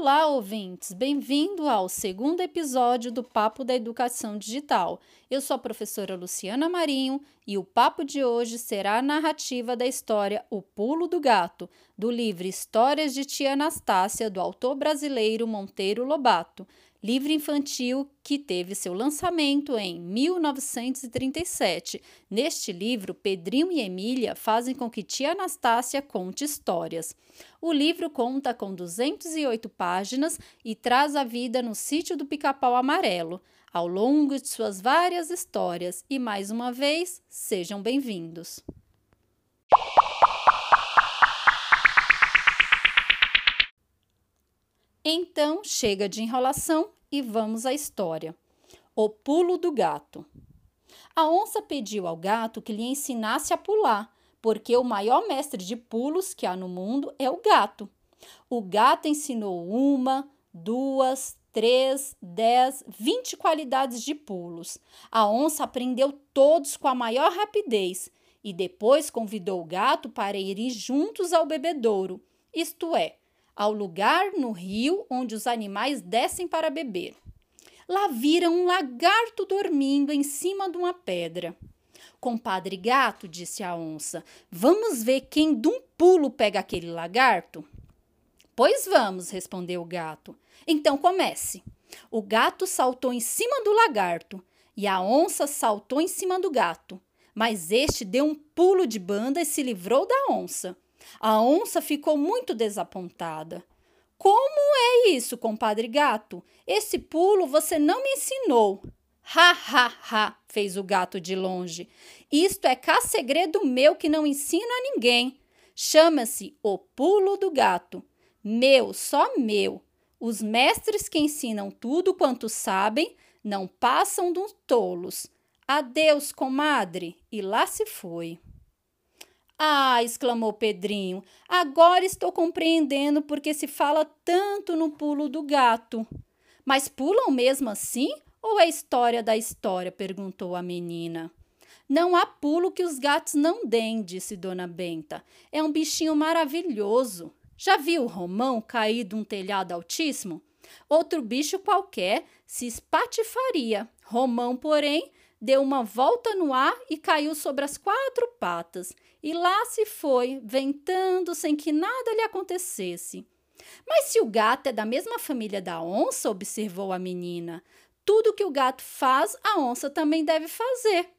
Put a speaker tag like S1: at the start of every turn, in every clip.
S1: Olá, ouvintes! Bem-vindo ao segundo episódio do Papo da Educação Digital. Eu sou a professora Luciana Marinho e o papo de hoje será a narrativa da história O Pulo do Gato, do livro Histórias de Tia Anastácia, do autor brasileiro Monteiro Lobato livro infantil que teve seu lançamento em 1937. Neste livro, Pedrinho e Emília fazem com que tia Anastácia conte histórias. O livro conta com 208 páginas e traz a vida no sítio do Pica-Pau Amarelo, ao longo de suas várias histórias. E mais uma vez, sejam bem-vindos. Então, chega de enrolação e vamos à história. O pulo do gato. A onça pediu ao gato que lhe ensinasse a pular, porque o maior mestre de pulos que há no mundo é o gato. O gato ensinou uma, duas, três, dez, vinte qualidades de pulos. A onça aprendeu todos com a maior rapidez e depois convidou o gato para irem juntos ao bebedouro, isto é, ao lugar no rio onde os animais descem para beber. Lá viram um lagarto dormindo em cima de uma pedra. Compadre gato, disse a onça, vamos ver quem de um pulo pega aquele lagarto? Pois vamos, respondeu o gato. Então comece. O gato saltou em cima do lagarto e a onça saltou em cima do gato. Mas este deu um pulo de banda e se livrou da onça. A onça ficou muito desapontada. Como é isso, compadre gato? Esse pulo você não me ensinou. Ha, ha, ha, fez o gato de longe. Isto é cá segredo meu que não ensino a ninguém. Chama-se o pulo do gato. Meu, só meu. Os mestres que ensinam tudo quanto sabem não passam dos tolos. Adeus, comadre. E lá se foi. Ah, exclamou Pedrinho, agora estou compreendendo porque se fala tanto no pulo do gato. Mas pulam mesmo assim ou é história da história? perguntou a menina. Não há pulo que os gatos não deem, disse Dona Benta. É um bichinho maravilhoso. Já viu o Romão cair de um telhado altíssimo? Outro bicho qualquer se espatifaria. Romão, porém, deu uma volta no ar e caiu sobre as quatro patas. E lá se foi, ventando sem que nada lhe acontecesse. Mas se o gato é da mesma família da onça, observou a menina, tudo que o gato faz, a onça também deve fazer.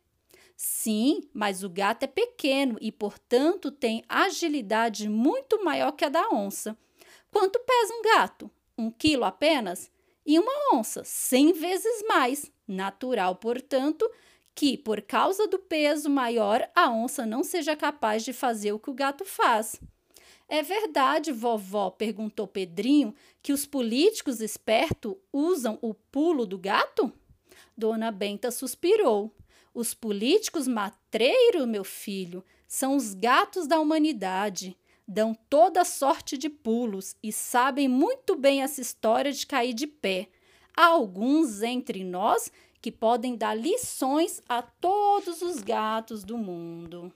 S1: Sim, mas o gato é pequeno e, portanto, tem agilidade muito maior que a da onça. Quanto pesa um gato? Um quilo apenas? E uma onça, cem vezes mais. Natural, portanto, que, por causa do peso maior, a onça não seja capaz de fazer o que o gato faz. É verdade, vovó, perguntou Pedrinho, que os políticos espertos usam o pulo do gato? Dona Benta suspirou. Os políticos matreiros, meu filho, são os gatos da humanidade. Dão toda sorte de pulos e sabem muito bem essa história de cair de pé. Há alguns entre nós que podem dar lições a todos os gatos do mundo.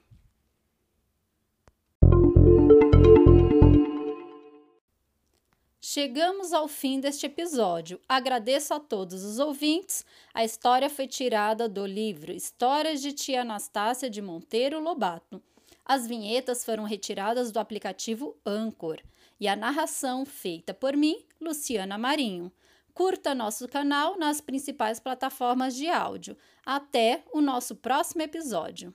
S1: Chegamos ao fim deste episódio. Agradeço a todos os ouvintes. A história foi tirada do livro Histórias de Tia Anastácia de Monteiro Lobato. As vinhetas foram retiradas do aplicativo Anchor e a narração feita por mim, Luciana Marinho. Curta nosso canal nas principais plataformas de áudio. Até o nosso próximo episódio.